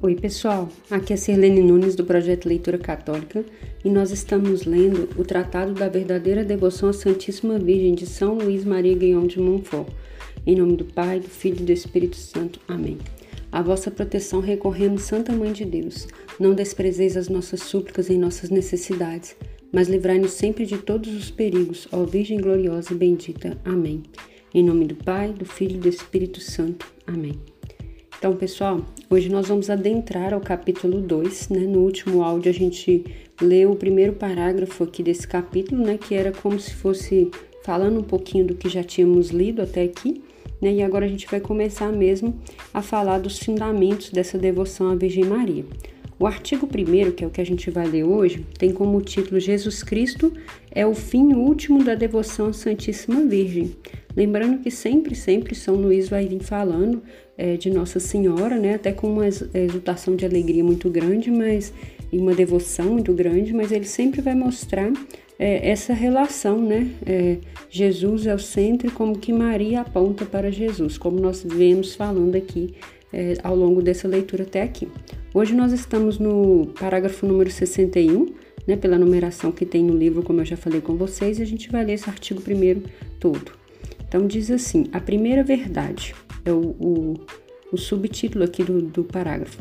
Oi, pessoal. Aqui é Sirlene Nunes do projeto Leitura Católica e nós estamos lendo o Tratado da Verdadeira Devoção à Santíssima Virgem de São Luís Maria Guion de Montfort. Em nome do Pai, do Filho e do Espírito Santo. Amém. A vossa proteção recorremos, Santa Mãe de Deus. Não desprezeis as nossas súplicas em nossas necessidades, mas livrai-nos sempre de todos os perigos, ó Virgem gloriosa e bendita. Amém. Em nome do Pai, do Filho e do Espírito Santo. Amém. Então, pessoal, hoje nós vamos adentrar ao capítulo 2, né? No último áudio a gente leu o primeiro parágrafo aqui desse capítulo, né, que era como se fosse falando um pouquinho do que já tínhamos lido até aqui, né? E agora a gente vai começar mesmo a falar dos fundamentos dessa devoção à Virgem Maria. O artigo 1, que é o que a gente vai ler hoje, tem como título Jesus Cristo é o fim último da devoção à Santíssima Virgem. Lembrando que sempre, sempre São Luís vai vir falando é, de Nossa Senhora, né? Até com uma exultação de alegria muito grande, mas e uma devoção muito grande, mas ele sempre vai mostrar é, essa relação, né? É, Jesus é o centro como que Maria aponta para Jesus, como nós vemos falando aqui é, ao longo dessa leitura até aqui. Hoje nós estamos no parágrafo número 61, né, pela numeração que tem no livro, como eu já falei com vocês, e a gente vai ler esse artigo primeiro todo. Então diz assim: a primeira verdade é o, o, o subtítulo aqui do, do parágrafo.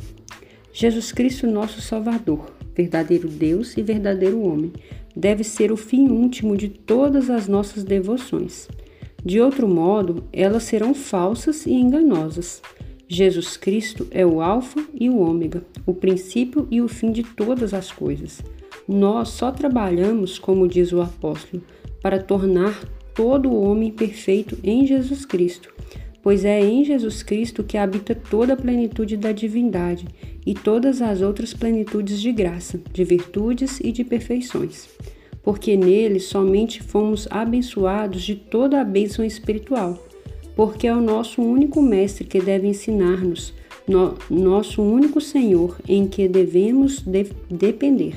Jesus Cristo, nosso Salvador, verdadeiro Deus e verdadeiro homem, deve ser o fim último de todas as nossas devoções. De outro modo, elas serão falsas e enganosas. Jesus Cristo é o Alfa e o Ômega, o princípio e o fim de todas as coisas. Nós só trabalhamos, como diz o apóstolo, para tornar todo o homem perfeito em Jesus Cristo, pois é em Jesus Cristo que habita toda a plenitude da divindade e todas as outras plenitudes de graça, de virtudes e de perfeições. Porque nele somente fomos abençoados de toda a bênção espiritual, porque é o nosso único mestre que deve ensinar-nos, no, nosso único Senhor em que devemos de, depender,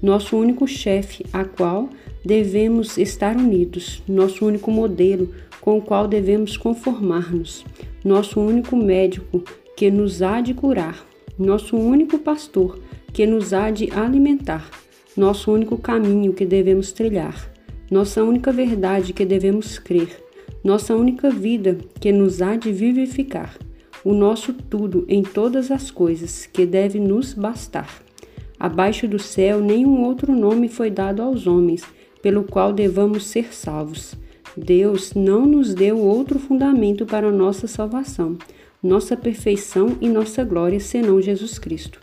nosso único chefe, a qual devemos estar unidos, nosso único modelo com o qual devemos conformar-nos, nosso único médico que nos há de curar, nosso único pastor que nos há de alimentar, nosso único caminho que devemos trilhar, nossa única verdade que devemos crer, nossa única vida que nos há de vivificar, o nosso tudo em todas as coisas que deve nos bastar. Abaixo do céu nenhum outro nome foi dado aos homens pelo qual devamos ser salvos. Deus não nos deu outro fundamento para nossa salvação, nossa perfeição e nossa glória senão Jesus Cristo.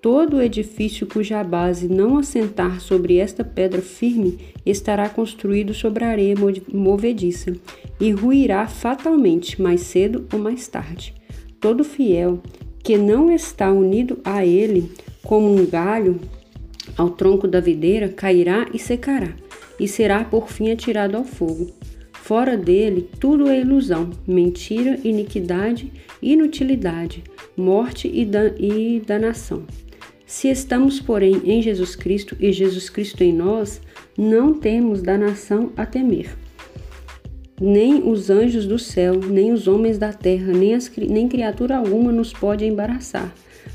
Todo edifício cuja base não assentar sobre esta pedra firme estará construído sobre areia movediça e ruirá fatalmente mais cedo ou mais tarde. Todo fiel que não está unido a ele como um galho ao tronco da videira cairá e secará e será por fim atirado ao fogo. Fora dele, tudo é ilusão, mentira, iniquidade, inutilidade, morte e, dan e danação. Se estamos, porém, em Jesus Cristo e Jesus Cristo em nós, não temos danação a temer. Nem os anjos do céu, nem os homens da terra, nem, as, nem criatura alguma nos pode embaraçar,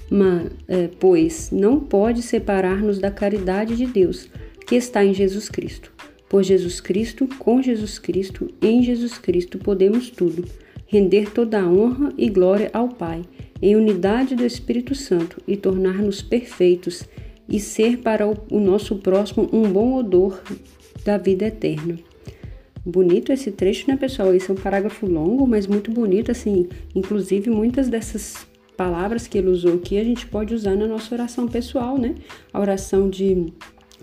mas, é, pois não pode separar-nos da caridade de Deus, que está em Jesus Cristo. Por Jesus Cristo, com Jesus Cristo, em Jesus Cristo podemos tudo, render toda a honra e glória ao Pai, em unidade do Espírito Santo e tornar-nos perfeitos e ser para o nosso próximo um bom odor da vida eterna. Bonito esse trecho, né, pessoal? Esse é um parágrafo longo, mas muito bonito, assim. Inclusive, muitas dessas palavras que ele usou aqui a gente pode usar na nossa oração pessoal, né? A oração de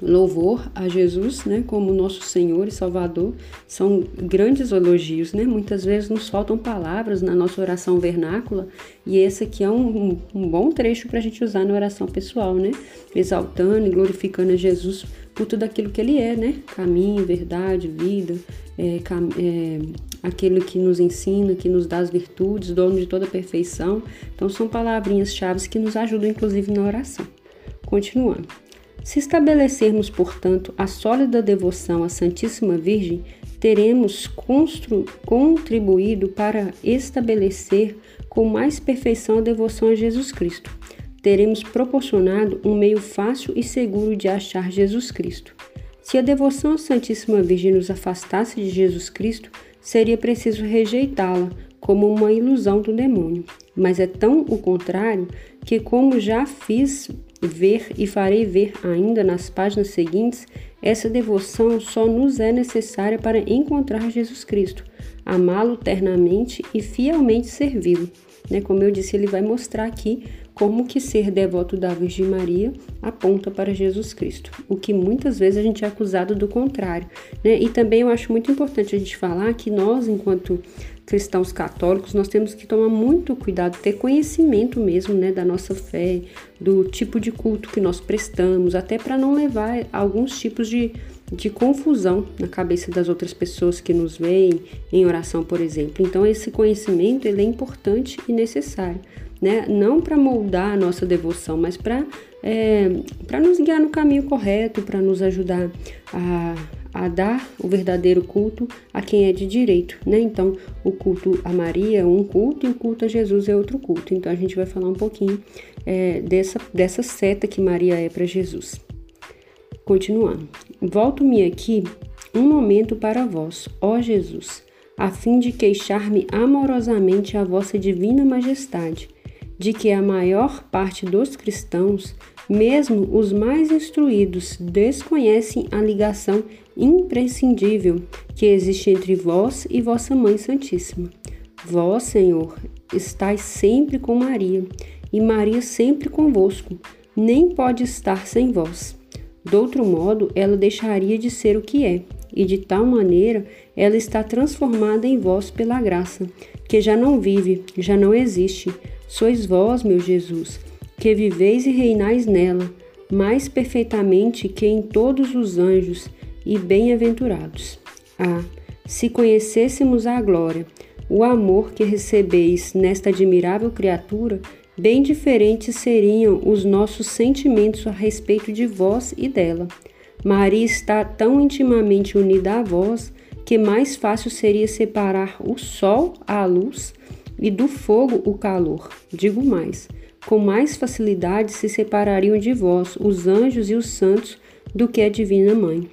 louvor a Jesus, né, como nosso Senhor e Salvador, são grandes elogios, né? Muitas vezes nos faltam palavras na nossa oração vernácula e esse aqui é um, um, bom trecho para a gente usar na oração pessoal, né? Exaltando e glorificando a Jesus por tudo aquilo que Ele é, né? Caminho, verdade, vida, é, é, aquele que nos ensina, que nos dá as virtudes, dono de toda perfeição. Então são palavrinhas chaves que nos ajudam, inclusive, na oração. Continuando. Se estabelecermos, portanto, a sólida devoção à Santíssima Virgem, teremos contribuído para estabelecer com mais perfeição a devoção a Jesus Cristo. teremos proporcionado um meio fácil e seguro de achar Jesus Cristo. Se a devoção à Santíssima Virgem nos afastasse de Jesus Cristo, seria preciso rejeitá-la como uma ilusão do demônio. Mas é tão o contrário que, como já fiz ver e farei ver ainda nas páginas seguintes, essa devoção só nos é necessária para encontrar Jesus Cristo, amá-lo ternamente e fielmente servi-lo. Né? Como eu disse, ele vai mostrar aqui como que ser devoto da Virgem Maria aponta para Jesus Cristo, o que muitas vezes a gente é acusado do contrário. Né? E também eu acho muito importante a gente falar que nós, enquanto cristãos católicos, nós temos que tomar muito cuidado, ter conhecimento mesmo né, da nossa fé, do tipo de culto que nós prestamos, até para não levar alguns tipos de, de confusão na cabeça das outras pessoas que nos veem em oração, por exemplo. Então, esse conhecimento ele é importante e necessário. Né? Não para moldar a nossa devoção, mas para é, para nos guiar no caminho correto, para nos ajudar a, a dar o verdadeiro culto a quem é de direito, né? Então, o culto a Maria é um culto e o culto a Jesus é outro culto. Então, a gente vai falar um pouquinho é, dessa, dessa seta que Maria é para Jesus. Continuando. Volto-me aqui um momento para vós, ó Jesus, a fim de queixar-me amorosamente a vossa divina majestade, de que a maior parte dos cristãos mesmo os mais instruídos desconhecem a ligação imprescindível que existe entre vós e vossa Mãe Santíssima. Vós, Senhor, estáis sempre com Maria, e Maria sempre convosco, nem pode estar sem vós. De outro modo, ela deixaria de ser o que é, e de tal maneira ela está transformada em vós pela graça, que já não vive, já não existe. Sois vós, meu Jesus, que viveis e reinais nela, mais perfeitamente que em todos os anjos e bem-aventurados. Ah, se conhecêssemos a glória, o amor que recebeis nesta admirável criatura, bem diferentes seriam os nossos sentimentos a respeito de vós e dela. Maria está tão intimamente unida a vós que mais fácil seria separar o sol, a luz, e do fogo, o calor. Digo mais, com mais facilidade se separariam de vós os anjos e os santos do que a Divina Mãe,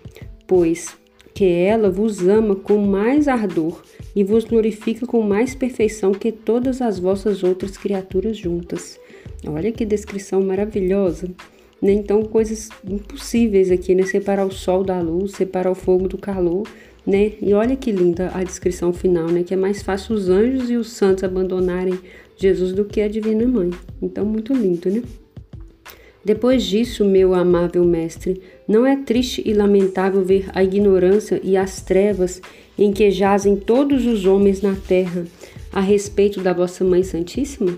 pois que ela vos ama com mais ardor e vos glorifica com mais perfeição que todas as vossas outras criaturas juntas. Olha que descrição maravilhosa. Né? Então, coisas impossíveis aqui, né? Separar o sol da luz, separar o fogo do calor, né? E olha que linda a descrição final, né? Que é mais fácil os anjos e os santos abandonarem Jesus do que a Divina Mãe. Então, muito lindo, né? Depois disso, meu amável mestre, não é triste e lamentável ver a ignorância e as trevas em que jazem todos os homens na terra a respeito da vossa Mãe Santíssima?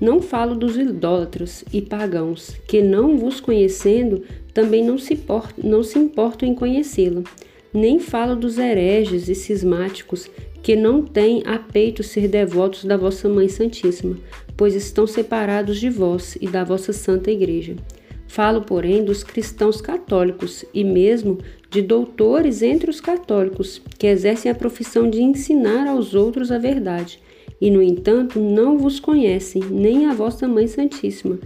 Não falo dos idólatras e pagãos, que não vos conhecendo, também não se, não se importam em conhecê-la. Nem falo dos hereges e cismáticos, que não têm a peito ser devotos da vossa Mãe Santíssima, pois estão separados de vós e da vossa Santa Igreja. Falo, porém, dos cristãos católicos e mesmo de doutores entre os católicos, que exercem a profissão de ensinar aos outros a verdade, e, no entanto, não vos conhecem, nem a vossa Mãe Santíssima,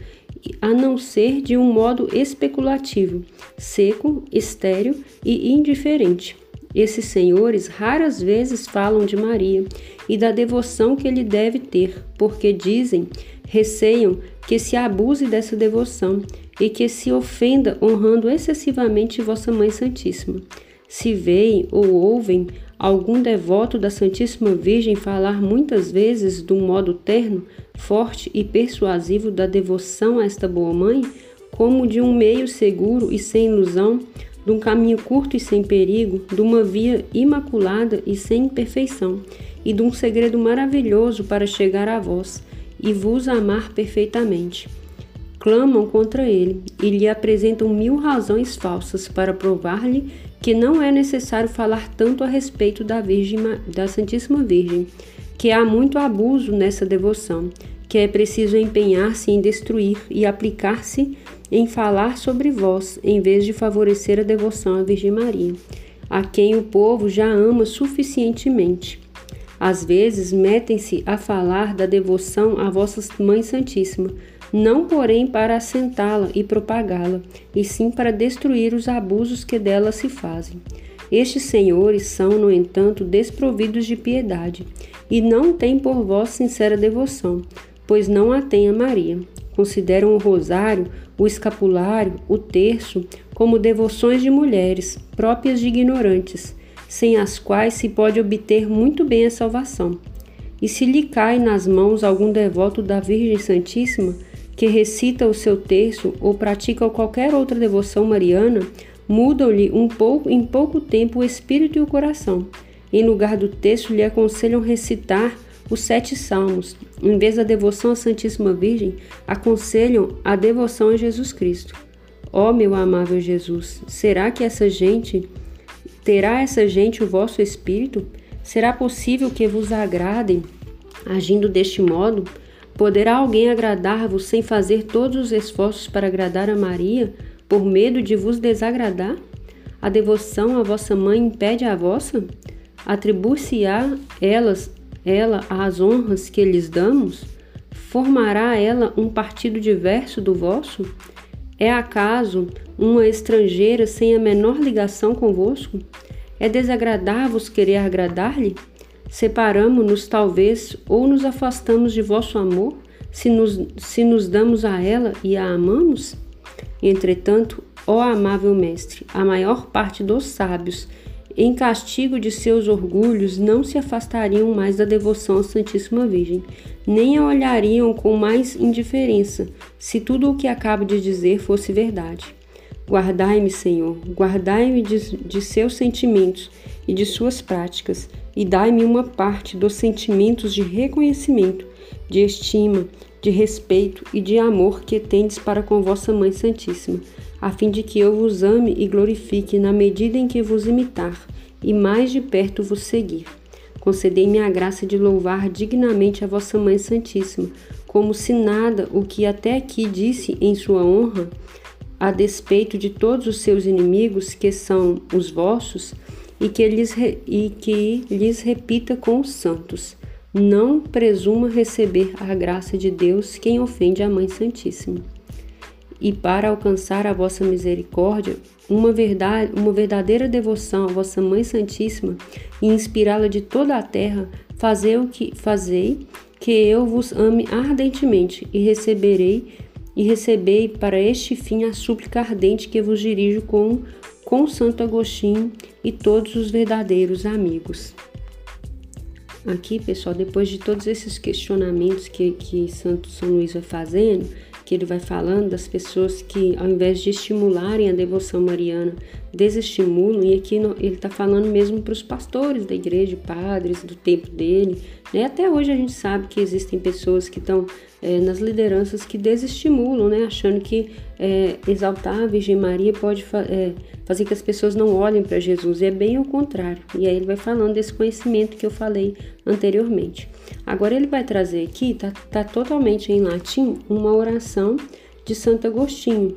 a não ser de um modo especulativo, seco, estéril e indiferente. Esses senhores raras vezes falam de Maria e da devoção que ele deve ter, porque dizem, receiam que se abuse dessa devoção e que se ofenda honrando excessivamente Vossa Mãe Santíssima. Se veem ou ouvem algum devoto da Santíssima Virgem falar muitas vezes de um modo terno, forte e persuasivo da devoção a esta boa mãe, como de um meio seguro e sem ilusão, de um caminho curto e sem perigo, de uma via imaculada e sem imperfeição, e de um segredo maravilhoso para chegar a vós e vos amar perfeitamente. Clamam contra ele e lhe apresentam mil razões falsas para provar-lhe que não é necessário falar tanto a respeito da Virgem, da Santíssima Virgem, que há muito abuso nessa devoção, que é preciso empenhar-se em destruir e aplicar-se em falar sobre vós, em vez de favorecer a devoção à Virgem Maria, a quem o povo já ama suficientemente. Às vezes metem-se a falar da devoção à vossa Mãe Santíssima, não porém para assentá-la e propagá-la, e sim para destruir os abusos que dela se fazem. Estes senhores são, no entanto, desprovidos de piedade, e não têm por vós sincera devoção, pois não a têm a Maria. Consideram o rosário, o escapulário, o terço, como devoções de mulheres, próprias de ignorantes, sem as quais se pode obter muito bem a salvação. E se lhe cai nas mãos algum devoto da Virgem Santíssima, que recita o seu terço ou pratica qualquer outra devoção mariana, mudam-lhe um pouco, em pouco tempo o espírito e o coração. Em lugar do texto, lhe aconselham recitar os sete salmos. Em vez da devoção à Santíssima Virgem, aconselham a devoção a Jesus Cristo. Ó oh, meu amável Jesus, será que essa gente terá essa gente o vosso espírito? Será possível que vos agradem agindo deste modo? Poderá alguém agradar-vos sem fazer todos os esforços para agradar a Maria, por medo de vos desagradar? A devoção à vossa mãe impede a vossa? Atribui-se-á elas ela às honras que lhes damos? Formará ela um partido diverso do vosso? É acaso uma estrangeira sem a menor ligação convosco? É desagradar-vos querer agradar-lhe? Separamo-nos, talvez, ou nos afastamos de vosso amor, se nos, se nos damos a ela e a amamos? Entretanto, ó amável Mestre, a maior parte dos sábios, em castigo de seus orgulhos, não se afastariam mais da devoção à Santíssima Virgem, nem a olhariam com mais indiferença, se tudo o que acabo de dizer fosse verdade. Guardai-me, Senhor, guardai-me de, de seus sentimentos e de suas práticas, e dai-me uma parte dos sentimentos de reconhecimento, de estima, de respeito e de amor que tendes para com vossa Mãe Santíssima, a fim de que eu vos ame e glorifique na medida em que vos imitar e mais de perto vos seguir. Concedei-me a graça de louvar dignamente a vossa Mãe Santíssima, como se nada o que até aqui disse em sua honra, a despeito de todos os seus inimigos, que são os vossos, e que lhes, e que lhes repita com os santos. Não presuma receber a graça de Deus quem ofende a Mãe Santíssima. E para alcançar a vossa misericórdia, uma, verdade, uma verdadeira devoção à vossa Mãe Santíssima e inspirá-la de toda a terra, fazei o que fazei que eu vos ame ardentemente e receberei e recebei para este fim a súplica ardente que vos dirijo com com Santo Agostinho e todos os verdadeiros amigos. Aqui, pessoal, depois de todos esses questionamentos que, que Santo São Luís vai fazendo, ele vai falando das pessoas que, ao invés de estimularem a devoção mariana, desestimulam, e aqui ele está falando mesmo para os pastores da igreja, padres do tempo dele. Né? Até hoje a gente sabe que existem pessoas que estão é, nas lideranças que desestimulam, né? achando que é, exaltar a Virgem Maria pode fa é, fazer que as pessoas não olhem para Jesus, e é bem o contrário. E aí ele vai falando desse conhecimento que eu falei anteriormente. Agora ele vai trazer aqui, tá, tá totalmente em latim, uma oração de Santo Agostinho,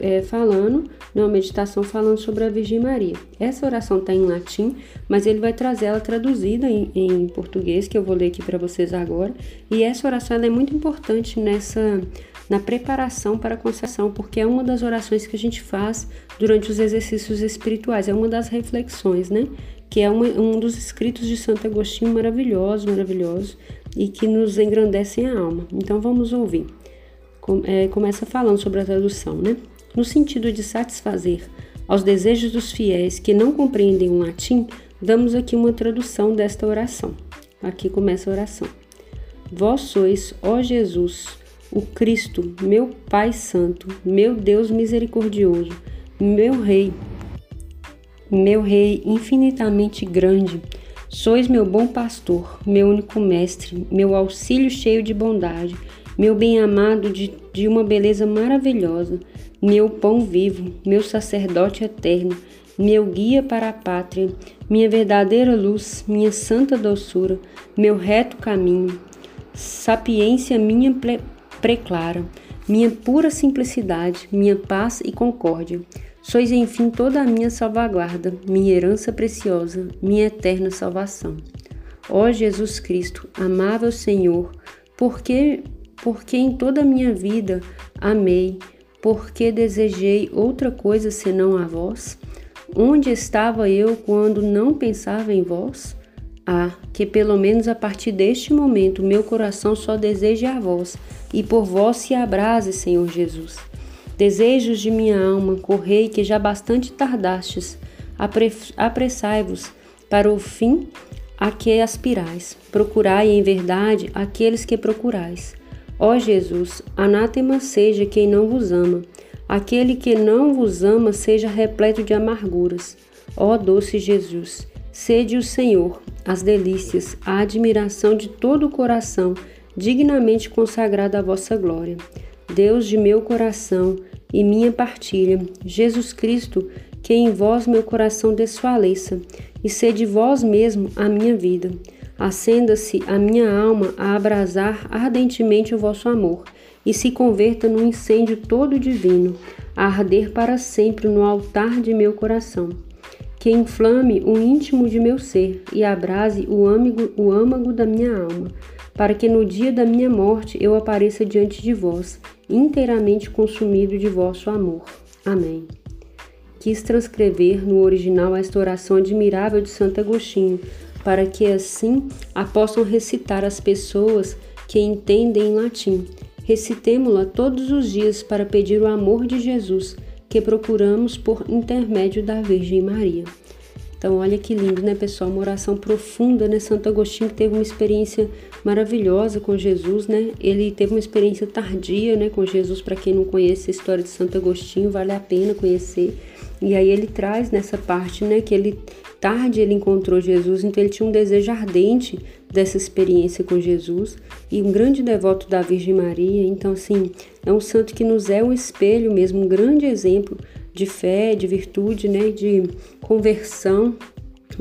é, falando, né, uma meditação falando sobre a Virgem Maria. Essa oração está em latim, mas ele vai trazer ela traduzida em, em português, que eu vou ler aqui para vocês agora. E essa oração é muito importante nessa na preparação para a concessão, porque é uma das orações que a gente faz durante os exercícios espirituais, é uma das reflexões, né? Que é uma, um dos escritos de Santo Agostinho maravilhoso, maravilhoso, e que nos engrandecem a alma. Então vamos ouvir. É, começa falando sobre a tradução, né? No sentido de satisfazer aos desejos dos fiéis que não compreendem o latim, damos aqui uma tradução desta oração. Aqui começa a oração. Vós sois, ó Jesus, o Cristo, meu Pai Santo, meu Deus misericordioso, meu Rei, meu Rei infinitamente grande. Sois meu bom pastor, meu único mestre, meu auxílio cheio de bondade, meu bem-amado de, de uma beleza maravilhosa meu pão vivo, meu sacerdote eterno, meu guia para a pátria, minha verdadeira luz, minha santa doçura, meu reto caminho, sapiência minha preclara, minha pura simplicidade, minha paz e concórdia. Sois, enfim, toda a minha salvaguarda, minha herança preciosa, minha eterna salvação. Ó Jesus Cristo, amável Senhor, por que porque em toda a minha vida amei, porque desejei outra coisa senão a vós? Onde estava eu quando não pensava em vós? Ah, que pelo menos a partir deste momento meu coração só deseje a vós, e por vós se abrase, Senhor Jesus. Desejos de minha alma, correi que já bastante tardastes, apressai-vos para o fim a que aspirais. Procurai em verdade aqueles que procurais. Ó Jesus, anátema seja quem não vos ama. Aquele que não vos ama seja repleto de amarguras. Ó doce Jesus, sede o Senhor, as delícias, a admiração de todo o coração, dignamente consagrado à vossa glória. Deus de meu coração e minha partilha, Jesus Cristo, que em vós meu coração desfaleça, e sede vós mesmo a minha vida. Acenda-se a minha alma a abrasar ardentemente o vosso amor, e se converta num incêndio todo divino, a arder para sempre no altar de meu coração. Que inflame o íntimo de meu ser e abrase o âmago, o âmago da minha alma, para que no dia da minha morte eu apareça diante de vós, inteiramente consumido de vosso amor. Amém quis transcrever no original esta oração admirável de Santo Agostinho, para que assim a possam recitar as pessoas que entendem em latim. Recitemo-la todos os dias para pedir o amor de Jesus, que procuramos por intermédio da Virgem Maria. Então, olha que lindo, né, pessoal? Uma oração profunda, né? Santo Agostinho teve uma experiência maravilhosa com Jesus, né? Ele teve uma experiência tardia, né, com Jesus. Para quem não conhece a história de Santo Agostinho, vale a pena conhecer. E aí ele traz nessa parte, né, que ele tarde ele encontrou Jesus, então ele tinha um desejo ardente dessa experiência com Jesus e um grande devoto da Virgem Maria. Então, assim, é um santo que nos é um espelho mesmo, um grande exemplo de fé, de virtude, né, de conversão.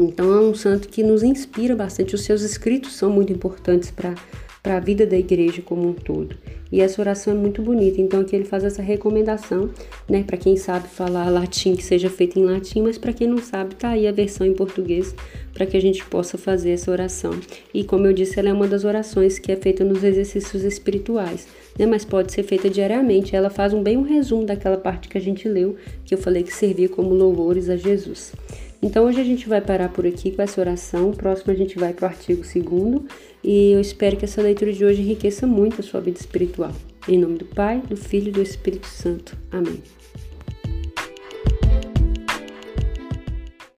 Então é um santo que nos inspira bastante. Os seus escritos são muito importantes para para a vida da igreja como um todo. E essa oração é muito bonita. Então aqui ele faz essa recomendação, né, para quem sabe falar latim que seja feita em latim, mas para quem não sabe, tá aí a versão em português para que a gente possa fazer essa oração. E como eu disse, ela é uma das orações que é feita nos exercícios espirituais, né, mas pode ser feita diariamente. Ela faz um bem um resumo daquela parte que a gente leu, que eu falei que servia como louvores a Jesus. Então hoje a gente vai parar por aqui com essa oração. Próximo a gente vai para o artigo 2 e eu espero que essa leitura de hoje enriqueça muito a sua vida espiritual. Em nome do Pai, do Filho e do Espírito Santo. Amém.